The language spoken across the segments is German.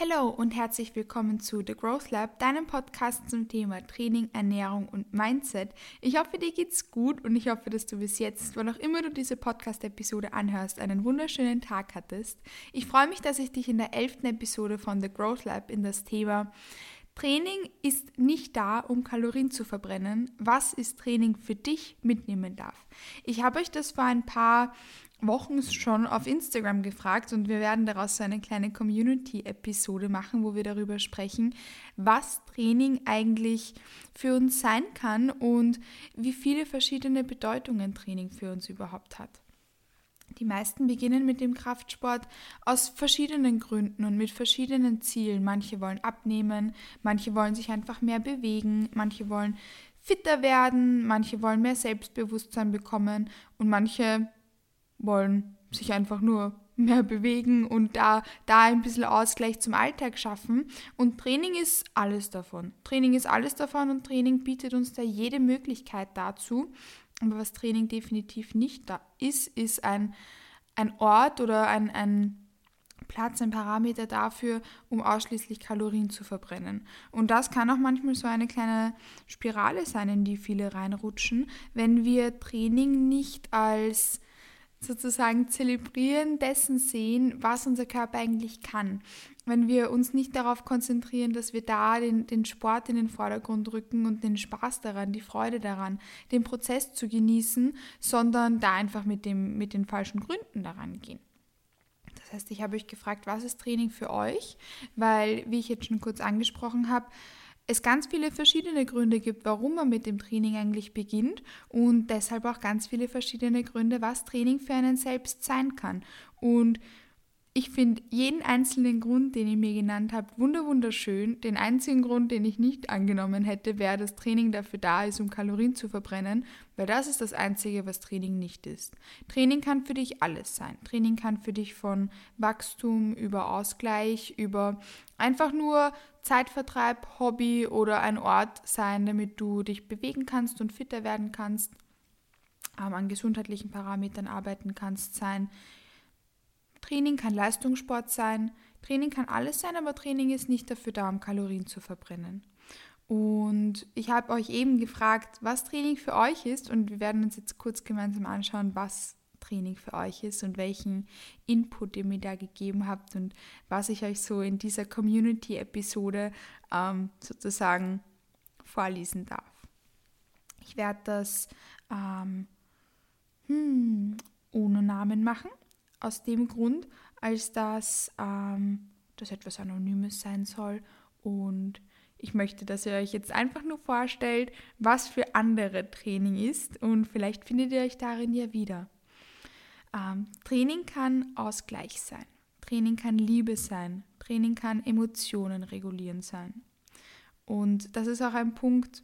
Hallo und herzlich willkommen zu The Growth Lab, deinem Podcast zum Thema Training, Ernährung und Mindset. Ich hoffe, dir geht's gut und ich hoffe, dass du bis jetzt, wann auch immer du diese Podcast-Episode anhörst, einen wunderschönen Tag hattest. Ich freue mich, dass ich dich in der elften Episode von The Growth Lab in das Thema Training ist nicht da, um Kalorien zu verbrennen. Was ist Training für dich mitnehmen darf? Ich habe euch das vor ein paar Wochen schon auf Instagram gefragt und wir werden daraus so eine kleine Community-Episode machen, wo wir darüber sprechen, was Training eigentlich für uns sein kann und wie viele verschiedene Bedeutungen Training für uns überhaupt hat. Die meisten beginnen mit dem Kraftsport aus verschiedenen Gründen und mit verschiedenen Zielen. Manche wollen abnehmen, manche wollen sich einfach mehr bewegen, manche wollen fitter werden, manche wollen mehr Selbstbewusstsein bekommen und manche wollen sich einfach nur mehr bewegen und da, da ein bisschen Ausgleich zum Alltag schaffen. Und Training ist alles davon. Training ist alles davon und Training bietet uns da jede Möglichkeit dazu. Aber was Training definitiv nicht da ist, ist ein, ein Ort oder ein, ein Platz, ein Parameter dafür, um ausschließlich Kalorien zu verbrennen. Und das kann auch manchmal so eine kleine Spirale sein, in die viele reinrutschen, wenn wir Training nicht als sozusagen zelebrieren dessen sehen, was unser Körper eigentlich kann. Wenn wir uns nicht darauf konzentrieren, dass wir da den, den Sport in den Vordergrund rücken und den Spaß daran, die Freude daran, den Prozess zu genießen, sondern da einfach mit, dem, mit den falschen Gründen daran gehen. Das heißt, ich habe euch gefragt, was ist Training für euch? Weil, wie ich jetzt schon kurz angesprochen habe, es ganz viele verschiedene Gründe gibt, warum man mit dem Training eigentlich beginnt und deshalb auch ganz viele verschiedene Gründe, was Training für einen selbst sein kann. Und ich finde jeden einzelnen Grund, den ihr mir genannt habt, wunderschön. Den einzigen Grund, den ich nicht angenommen hätte, wäre, dass Training dafür da ist, um Kalorien zu verbrennen, weil das ist das Einzige, was Training nicht ist. Training kann für dich alles sein. Training kann für dich von Wachstum über Ausgleich, über einfach nur Zeitvertreib, Hobby oder ein Ort sein, damit du dich bewegen kannst und fitter werden kannst, ähm, an gesundheitlichen Parametern arbeiten kannst, sein Training kann Leistungssport sein, Training kann alles sein, aber Training ist nicht dafür da, um Kalorien zu verbrennen. Und ich habe euch eben gefragt, was Training für euch ist und wir werden uns jetzt kurz gemeinsam anschauen, was Training für euch ist und welchen Input ihr mir da gegeben habt und was ich euch so in dieser Community-Episode ähm, sozusagen vorlesen darf. Ich werde das ähm, hm, ohne Namen machen aus dem Grund, als dass ähm, das etwas Anonymes sein soll und ich möchte, dass ihr euch jetzt einfach nur vorstellt, was für andere Training ist und vielleicht findet ihr euch darin ja wieder. Ähm, Training kann Ausgleich sein, Training kann Liebe sein, Training kann Emotionen regulieren sein. Und das ist auch ein Punkt,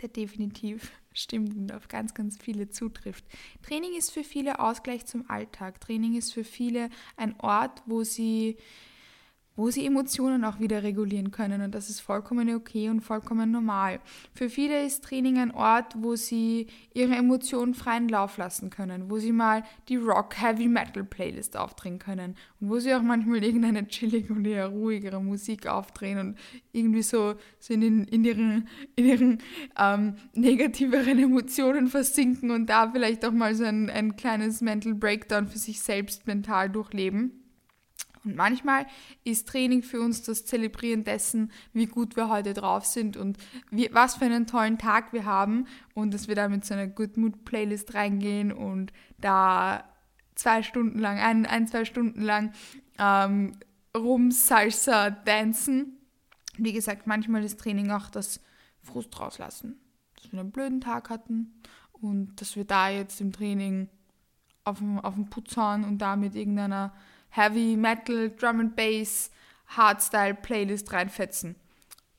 der definitiv stimmt und auf ganz, ganz viele zutrifft. Training ist für viele Ausgleich zum Alltag. Training ist für viele ein Ort, wo sie wo sie Emotionen auch wieder regulieren können und das ist vollkommen okay und vollkommen normal. Für viele ist Training ein Ort, wo sie ihre Emotionen freien Lauf lassen können, wo sie mal die Rock Heavy Metal Playlist aufdrehen können und wo sie auch manchmal irgendeine chillige und eher ruhigere Musik aufdrehen und irgendwie so, so in, den, in ihren, in ihren ähm, negativeren Emotionen versinken und da vielleicht auch mal so ein, ein kleines Mental Breakdown für sich selbst mental durchleben. Und manchmal ist Training für uns das Zelebrieren dessen, wie gut wir heute drauf sind und wie, was für einen tollen Tag wir haben und dass wir da mit so einer Good Mood Playlist reingehen und da zwei Stunden lang, ein, ein zwei Stunden lang ähm, rum Salsa dancen. Wie gesagt, manchmal ist Training auch das Frust rauslassen, dass wir einen blöden Tag hatten und dass wir da jetzt im Training auf dem, auf dem Putz hauen und da mit irgendeiner Heavy Metal, Drum and Bass, Hardstyle Playlist reinfetzen.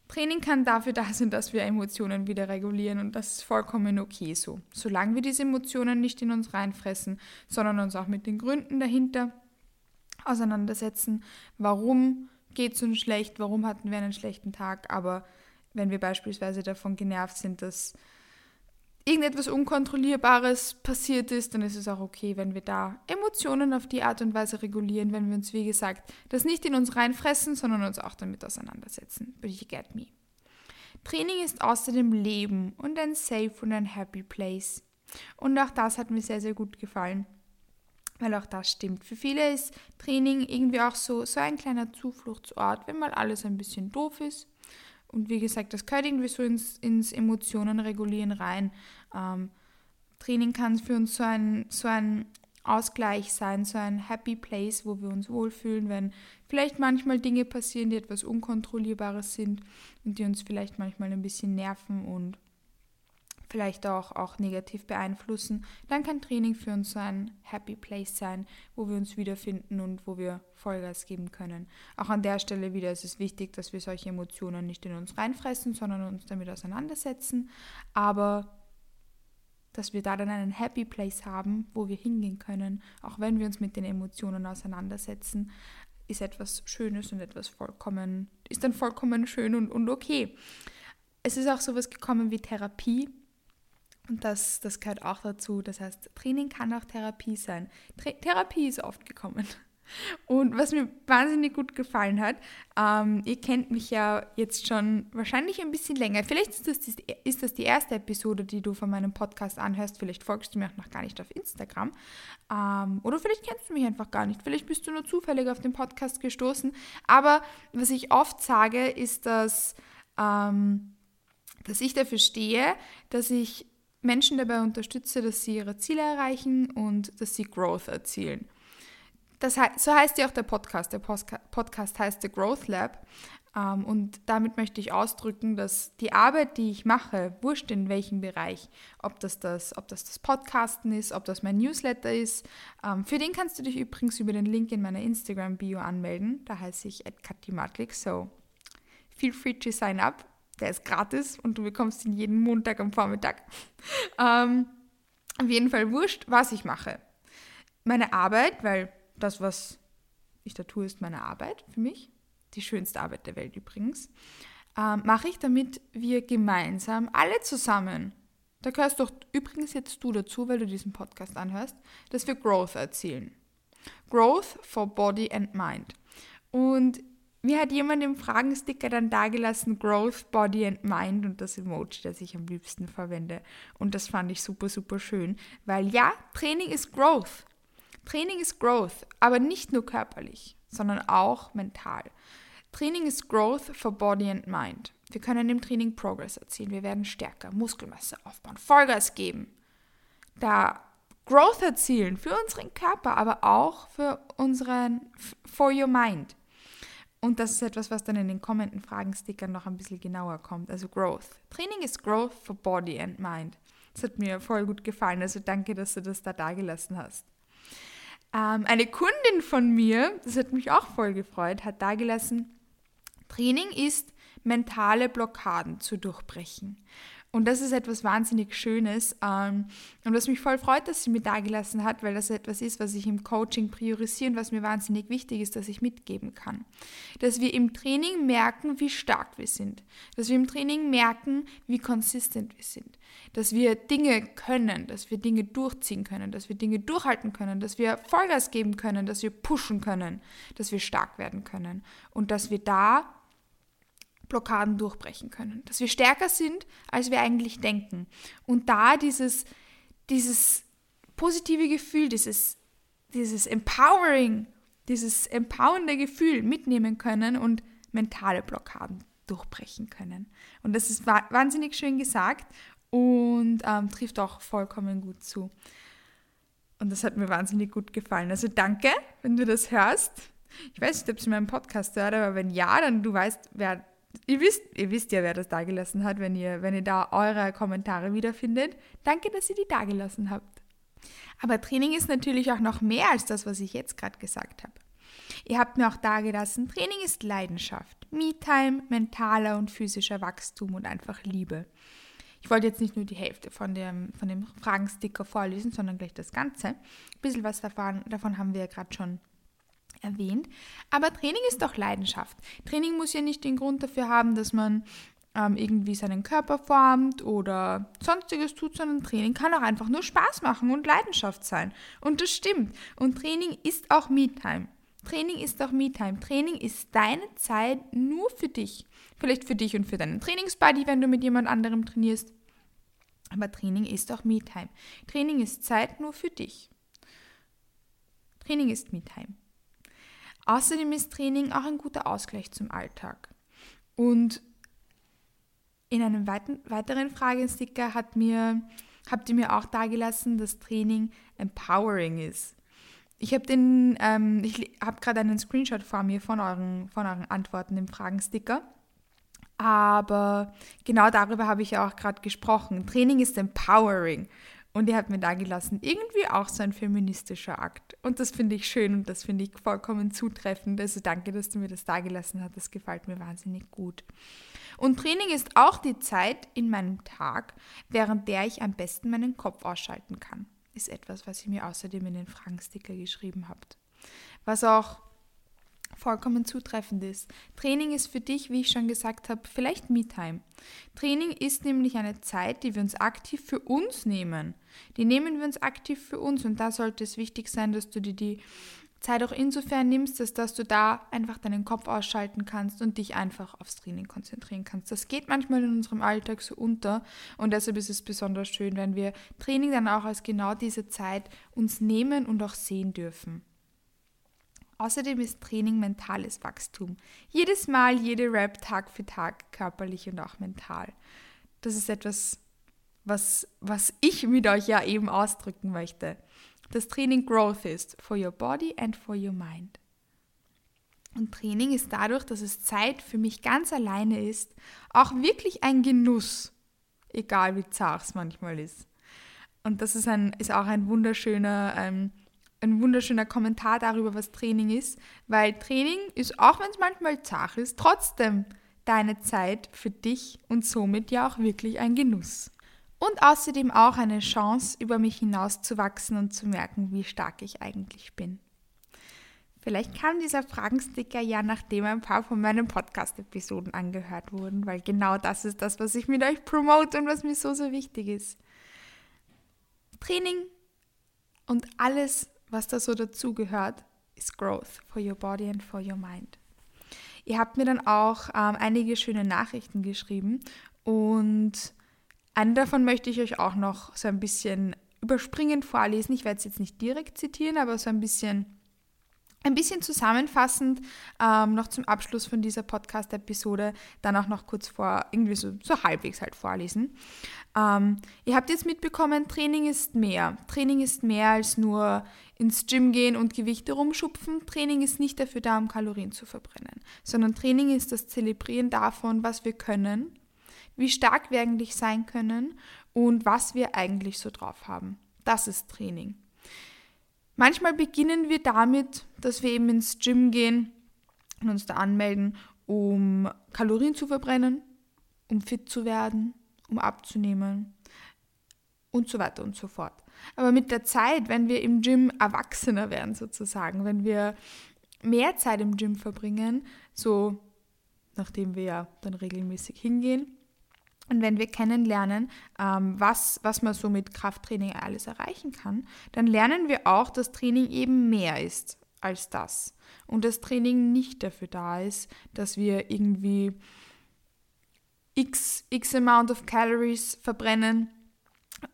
Training kann dafür da sein, dass wir Emotionen wieder regulieren und das ist vollkommen okay so. Solange wir diese Emotionen nicht in uns reinfressen, sondern uns auch mit den Gründen dahinter auseinandersetzen, warum geht es uns schlecht, warum hatten wir einen schlechten Tag, aber wenn wir beispielsweise davon genervt sind, dass irgendetwas Unkontrollierbares passiert ist, dann ist es auch okay, wenn wir da Emotionen auf die Art und Weise regulieren, wenn wir uns, wie gesagt, das nicht in uns reinfressen, sondern uns auch damit auseinandersetzen. But you get me. Training ist außerdem Leben und ein safe und ein happy place. Und auch das hat mir sehr, sehr gut gefallen, weil auch das stimmt. Für viele ist Training irgendwie auch so, so ein kleiner Zufluchtsort, wenn mal alles ein bisschen doof ist und wie gesagt, das gehört irgendwie so ins, ins Emotionen regulieren rein. Ähm, Training kann für uns so ein, so ein Ausgleich sein, so ein Happy Place, wo wir uns wohlfühlen, wenn vielleicht manchmal Dinge passieren, die etwas Unkontrollierbares sind und die uns vielleicht manchmal ein bisschen nerven und vielleicht auch, auch negativ beeinflussen, dann kann Training für uns so ein Happy Place sein, wo wir uns wiederfinden und wo wir Vollgas geben können. Auch an der Stelle wieder ist es wichtig, dass wir solche Emotionen nicht in uns reinfressen, sondern uns damit auseinandersetzen, aber dass wir da dann einen Happy Place haben, wo wir hingehen können, auch wenn wir uns mit den Emotionen auseinandersetzen, ist etwas Schönes und etwas vollkommen, ist dann vollkommen schön und, und okay. Es ist auch sowas gekommen wie Therapie, und das, das gehört auch dazu. Das heißt, Training kann auch Therapie sein. Tra Therapie ist oft gekommen. Und was mir wahnsinnig gut gefallen hat, ähm, ihr kennt mich ja jetzt schon wahrscheinlich ein bisschen länger. Vielleicht ist das, die, ist das die erste Episode, die du von meinem Podcast anhörst. Vielleicht folgst du mir auch noch gar nicht auf Instagram. Ähm, oder vielleicht kennst du mich einfach gar nicht. Vielleicht bist du nur zufällig auf den Podcast gestoßen. Aber was ich oft sage, ist, dass, ähm, dass ich dafür stehe, dass ich Menschen dabei unterstütze, dass sie ihre Ziele erreichen und dass sie Growth erzielen. Das he so heißt ja auch der Podcast. Der Postka Podcast heißt The Growth Lab. Ähm, und damit möchte ich ausdrücken, dass die Arbeit, die ich mache, wurscht in welchem Bereich, ob das das, ob das, das Podcasten ist, ob das mein Newsletter ist, ähm, für den kannst du dich übrigens über den Link in meiner Instagram-Bio anmelden. Da heiße ich @katimatlik. So feel free to sign up der ist gratis und du bekommst ihn jeden Montag am Vormittag. Ähm, auf jeden Fall wurscht, was ich mache. Meine Arbeit, weil das, was ich da tue, ist meine Arbeit für mich. Die schönste Arbeit der Welt übrigens. Ähm, mache ich, damit wir gemeinsam, alle zusammen, da gehörst doch übrigens jetzt du dazu, weil du diesen Podcast anhörst, dass wir Growth erzielen. Growth for Body and Mind. Und mir hat jemand im Fragensticker dann dagelassen Growth, Body and Mind und das Emoji, das ich am liebsten verwende. Und das fand ich super, super schön, weil ja, Training ist Growth. Training ist Growth, aber nicht nur körperlich, sondern auch mental. Training ist Growth for Body and Mind. Wir können im Training Progress erzielen, wir werden stärker, Muskelmasse aufbauen, Vollgas geben. Da Growth erzielen für unseren Körper, aber auch für unseren, for your mind. Und das ist etwas, was dann in den kommenden Fragenstickern noch ein bisschen genauer kommt. Also Growth. Training ist Growth for Body and Mind. Das hat mir voll gut gefallen. Also danke, dass du das da dagelassen hast. Ähm, eine Kundin von mir, das hat mich auch voll gefreut, hat dagelassen, Training ist mentale Blockaden zu durchbrechen. Und das ist etwas wahnsinnig Schönes. Ähm, und was mich voll freut, dass sie mir da gelassen hat, weil das etwas ist, was ich im Coaching priorisiere und was mir wahnsinnig wichtig ist, dass ich mitgeben kann. Dass wir im Training merken, wie stark wir sind. Dass wir im Training merken, wie konsistent wir sind. Dass wir Dinge können, dass wir Dinge durchziehen können, dass wir Dinge durchhalten können, dass wir Vollgas geben können, dass wir pushen können, dass wir stark werden können. Und dass wir da Blockaden durchbrechen können. Dass wir stärker sind, als wir eigentlich denken. Und da dieses, dieses positive Gefühl, dieses, dieses empowering, dieses empowernde Gefühl mitnehmen können und mentale Blockaden durchbrechen können. Und das ist wahnsinnig schön gesagt und ähm, trifft auch vollkommen gut zu. Und das hat mir wahnsinnig gut gefallen. Also danke, wenn du das hörst. Ich weiß nicht, ob es in meinem Podcast hört, aber wenn ja, dann du weißt, wer Ihr wisst, ihr wisst ja, wer das dagelassen hat, wenn ihr, wenn ihr da eure Kommentare wiederfindet. Danke, dass ihr die dagelassen habt. Aber Training ist natürlich auch noch mehr als das, was ich jetzt gerade gesagt habe. Ihr habt mir auch dagelassen, Training ist Leidenschaft, Me-Time, mentaler und physischer Wachstum und einfach Liebe. Ich wollte jetzt nicht nur die Hälfte von dem, von dem Fragensticker vorlesen, sondern gleich das Ganze. Ein bisschen was davon, davon haben wir ja gerade schon erwähnt. Aber Training ist doch Leidenschaft. Training muss ja nicht den Grund dafür haben, dass man ähm, irgendwie seinen Körper formt oder sonstiges tut, sondern Training kann auch einfach nur Spaß machen und Leidenschaft sein. Und das stimmt. Und Training ist auch Me-Time. Training ist auch Me-Time. Training ist deine Zeit nur für dich. Vielleicht für dich und für deinen Trainingsbuddy, wenn du mit jemand anderem trainierst. Aber Training ist auch Me-Time. Training ist Zeit nur für dich. Training ist Me-Time. Außerdem ist Training auch ein guter Ausgleich zum Alltag. Und in einem weiteren Fragesticker hat mir, habt ihr mir auch dargelassen, dass Training empowering ist. Ich habe ähm, ich gerade einen Screenshot vor mir von euren, von euren Antworten im Fragensticker. Aber genau darüber habe ich ja auch gerade gesprochen. Training ist empowering. Und ihr habt mir da gelassen, irgendwie auch so ein feministischer Akt. Und das finde ich schön und das finde ich vollkommen zutreffend. Also danke, dass du mir das da gelassen hast. Das gefällt mir wahnsinnig gut. Und Training ist auch die Zeit in meinem Tag, während der ich am besten meinen Kopf ausschalten kann. Ist etwas, was ihr mir außerdem in den Fragensticker geschrieben habt. Was auch vollkommen zutreffend ist. Training ist für dich, wie ich schon gesagt habe, vielleicht Me-Time. Training ist nämlich eine Zeit, die wir uns aktiv für uns nehmen. Die nehmen wir uns aktiv für uns und da sollte es wichtig sein, dass du dir die Zeit auch insofern nimmst, dass, dass du da einfach deinen Kopf ausschalten kannst und dich einfach aufs Training konzentrieren kannst. Das geht manchmal in unserem Alltag so unter und deshalb ist es besonders schön, wenn wir Training dann auch als genau diese Zeit uns nehmen und auch sehen dürfen. Außerdem ist Training mentales Wachstum. Jedes Mal, jede Rap, Tag für Tag, körperlich und auch mental. Das ist etwas, was, was ich mit euch ja eben ausdrücken möchte. Das Training Growth ist for your body and for your mind. Und Training ist dadurch, dass es Zeit für mich ganz alleine ist, auch wirklich ein Genuss, egal wie zart es manchmal ist. Und das ist, ein, ist auch ein wunderschöner ähm, ein wunderschöner Kommentar darüber, was Training ist, weil Training ist, auch wenn es manchmal zart ist, trotzdem deine Zeit für dich und somit ja auch wirklich ein Genuss. Und außerdem auch eine Chance, über mich hinauszuwachsen und zu merken, wie stark ich eigentlich bin. Vielleicht kam dieser Fragensticker ja, nachdem ein paar von meinen Podcast-Episoden angehört wurden, weil genau das ist das, was ich mit euch promote und was mir so, so wichtig ist. Training und alles, was da so dazugehört, ist Growth for your body and for your mind. Ihr habt mir dann auch ähm, einige schöne Nachrichten geschrieben und eine davon möchte ich euch auch noch so ein bisschen überspringend vorlesen. Ich werde es jetzt nicht direkt zitieren, aber so ein bisschen ein bisschen zusammenfassend ähm, noch zum Abschluss von dieser Podcast-Episode dann auch noch kurz vor, irgendwie so, so halbwegs halt vorlesen. Ähm, ihr habt jetzt mitbekommen, Training ist mehr. Training ist mehr als nur ins Gym gehen und Gewichte rumschupfen. Training ist nicht dafür da, um Kalorien zu verbrennen, sondern Training ist das Zelebrieren davon, was wir können, wie stark wir eigentlich sein können und was wir eigentlich so drauf haben. Das ist Training. Manchmal beginnen wir damit, dass wir eben ins Gym gehen und uns da anmelden, um Kalorien zu verbrennen, um fit zu werden, um abzunehmen und so weiter und so fort. Aber mit der Zeit, wenn wir im Gym erwachsener werden sozusagen, wenn wir mehr Zeit im Gym verbringen, so nachdem wir ja dann regelmäßig hingehen, und wenn wir kennenlernen, ähm, was, was man so mit Krafttraining alles erreichen kann, dann lernen wir auch, dass Training eben mehr ist als das. Und das Training nicht dafür da ist, dass wir irgendwie x, x amount of calories verbrennen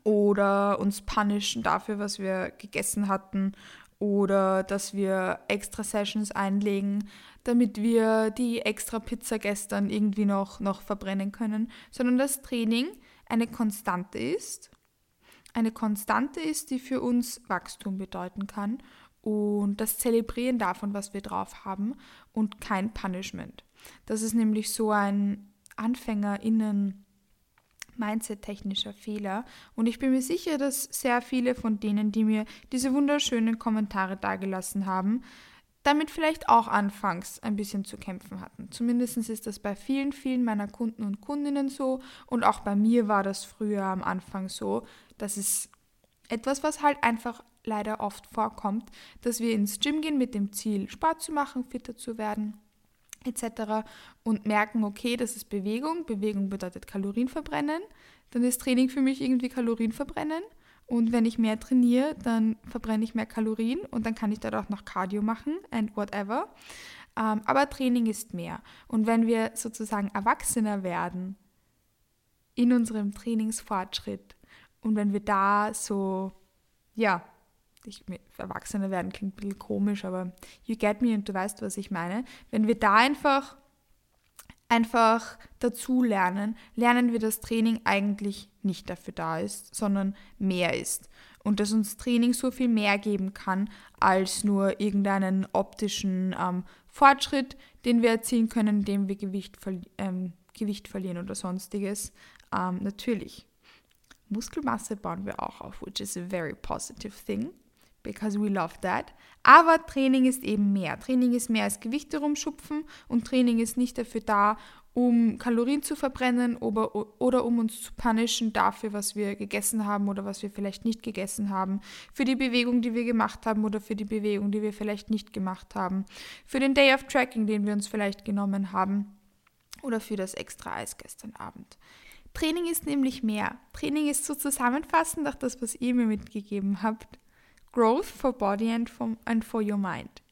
oder uns punishen dafür, was wir gegessen hatten oder dass wir extra Sessions einlegen, damit wir die extra Pizza gestern irgendwie noch, noch verbrennen können, sondern das Training eine Konstante ist. Eine Konstante ist, die für uns Wachstum bedeuten kann und das Zelebrieren davon, was wir drauf haben und kein Punishment. Das ist nämlich so ein AnfängerInnen- Mindset-technischer Fehler. Und ich bin mir sicher, dass sehr viele von denen, die mir diese wunderschönen Kommentare dargelassen haben, damit vielleicht auch anfangs ein bisschen zu kämpfen hatten. Zumindest ist das bei vielen, vielen meiner Kunden und Kundinnen so. Und auch bei mir war das früher am Anfang so. Das ist etwas, was halt einfach leider oft vorkommt, dass wir ins Gym gehen mit dem Ziel, Sport zu machen, fitter zu werden etc. und merken, okay, das ist Bewegung. Bewegung bedeutet Kalorien verbrennen. Dann ist Training für mich irgendwie Kalorien verbrennen. Und wenn ich mehr trainiere, dann verbrenne ich mehr Kalorien und dann kann ich dort auch noch Cardio machen and whatever. Ähm, aber Training ist mehr. Und wenn wir sozusagen Erwachsener werden in unserem Trainingsfortschritt und wenn wir da so, ja, ich, Erwachsener werden klingt ein bisschen komisch, aber you get me und du weißt, was ich meine. Wenn wir da einfach, einfach dazu lernen, lernen wir, dass Training eigentlich nicht dafür da ist, sondern mehr ist. Und dass uns Training so viel mehr geben kann, als nur irgendeinen optischen ähm, Fortschritt, den wir erzielen können, indem wir Gewicht, ähm, Gewicht verlieren oder sonstiges. Ähm, natürlich. Muskelmasse bauen wir auch auf, which is a very positive thing because we love that. Aber Training ist eben mehr. Training ist mehr als Gewichte rumschupfen und Training ist nicht dafür da, um Kalorien zu verbrennen oder, oder um uns zu punishen dafür, was wir gegessen haben oder was wir vielleicht nicht gegessen haben, für die Bewegung, die wir gemacht haben oder für die Bewegung, die wir vielleicht nicht gemacht haben, für den Day of Tracking, den wir uns vielleicht genommen haben oder für das extra Eis gestern Abend. Training ist nämlich mehr. Training ist so zusammenfassend auch das, was ihr mir mitgegeben habt. Growth for Body and for, and for Your Mind.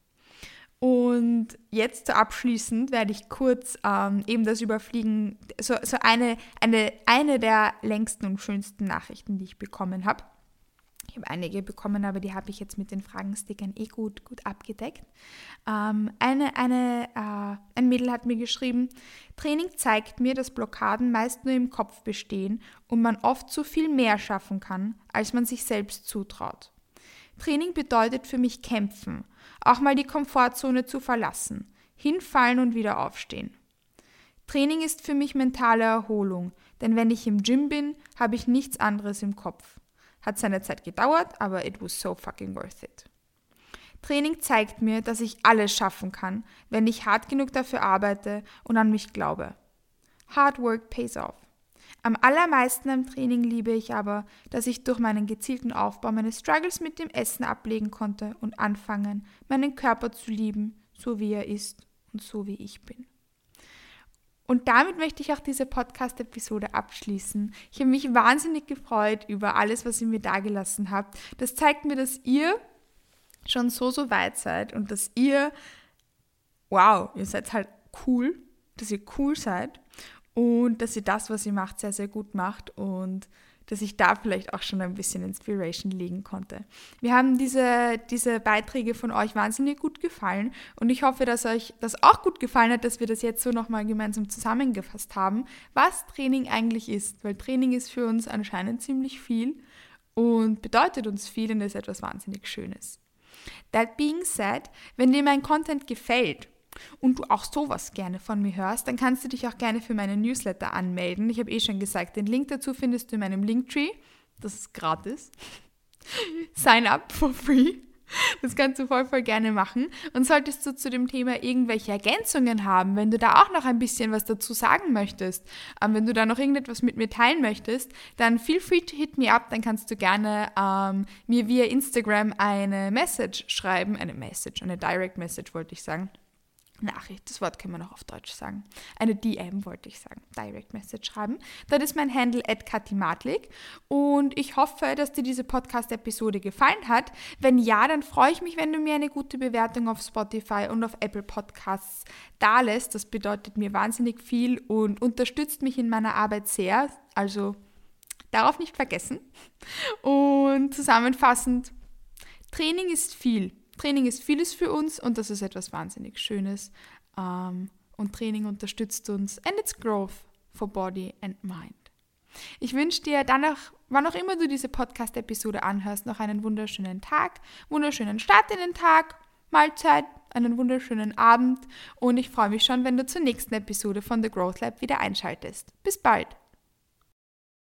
Und jetzt abschließend werde ich kurz ähm, eben das überfliegen, so, so eine, eine, eine der längsten und schönsten Nachrichten, die ich bekommen habe. Ich habe einige bekommen, aber die habe ich jetzt mit den Fragenstickern eh gut, gut abgedeckt. Ähm, eine, eine, äh, ein Mädel hat mir geschrieben, Training zeigt mir, dass Blockaden meist nur im Kopf bestehen und man oft zu viel mehr schaffen kann, als man sich selbst zutraut. Training bedeutet für mich kämpfen, auch mal die Komfortzone zu verlassen, hinfallen und wieder aufstehen. Training ist für mich mentale Erholung, denn wenn ich im Gym bin, habe ich nichts anderes im Kopf. Hat seine Zeit gedauert, aber it was so fucking worth it. Training zeigt mir, dass ich alles schaffen kann, wenn ich hart genug dafür arbeite und an mich glaube. Hard work pays off. Am allermeisten am Training liebe ich aber, dass ich durch meinen gezielten Aufbau meine Struggles mit dem Essen ablegen konnte und anfangen, meinen Körper zu lieben, so wie er ist und so wie ich bin. Und damit möchte ich auch diese Podcast-Episode abschließen. Ich habe mich wahnsinnig gefreut über alles, was ihr mir dagelassen habt. Das zeigt mir, dass ihr schon so, so weit seid und dass ihr, wow, ihr seid halt cool, dass ihr cool seid und dass sie das, was sie macht, sehr, sehr gut macht und dass ich da vielleicht auch schon ein bisschen Inspiration legen konnte. Mir haben diese, diese Beiträge von euch wahnsinnig gut gefallen und ich hoffe, dass euch das auch gut gefallen hat, dass wir das jetzt so nochmal gemeinsam zusammengefasst haben, was Training eigentlich ist, weil Training ist für uns anscheinend ziemlich viel und bedeutet uns viel und ist etwas wahnsinnig Schönes. That being said, wenn dir mein Content gefällt und du auch sowas gerne von mir hörst, dann kannst du dich auch gerne für meinen Newsletter anmelden. Ich habe eh schon gesagt, den Link dazu findest du in meinem Linktree. Das ist gratis. Sign up for free. Das kannst du voll, voll gerne machen. Und solltest du zu dem Thema irgendwelche Ergänzungen haben, wenn du da auch noch ein bisschen was dazu sagen möchtest, ähm, wenn du da noch irgendetwas mit mir teilen möchtest, dann feel free to hit me up. Dann kannst du gerne ähm, mir via Instagram eine Message schreiben. Eine Message, eine Direct Message wollte ich sagen Nachricht, das Wort kann man auch auf Deutsch sagen. Eine DM wollte ich sagen, Direct Message schreiben. Das ist mein Handle at Katimatlik und ich hoffe, dass dir diese Podcast-Episode gefallen hat. Wenn ja, dann freue ich mich, wenn du mir eine gute Bewertung auf Spotify und auf Apple Podcasts da lässt. Das bedeutet mir wahnsinnig viel und unterstützt mich in meiner Arbeit sehr. Also darauf nicht vergessen. Und zusammenfassend, Training ist viel. Training ist vieles für uns und das ist etwas wahnsinnig Schönes. Ähm, und Training unterstützt uns and it's growth for body and mind. Ich wünsche dir danach, wann auch immer du diese Podcast-Episode anhörst, noch einen wunderschönen Tag, wunderschönen Start in den Tag, Mahlzeit, einen wunderschönen Abend und ich freue mich schon, wenn du zur nächsten Episode von The Growth Lab wieder einschaltest. Bis bald!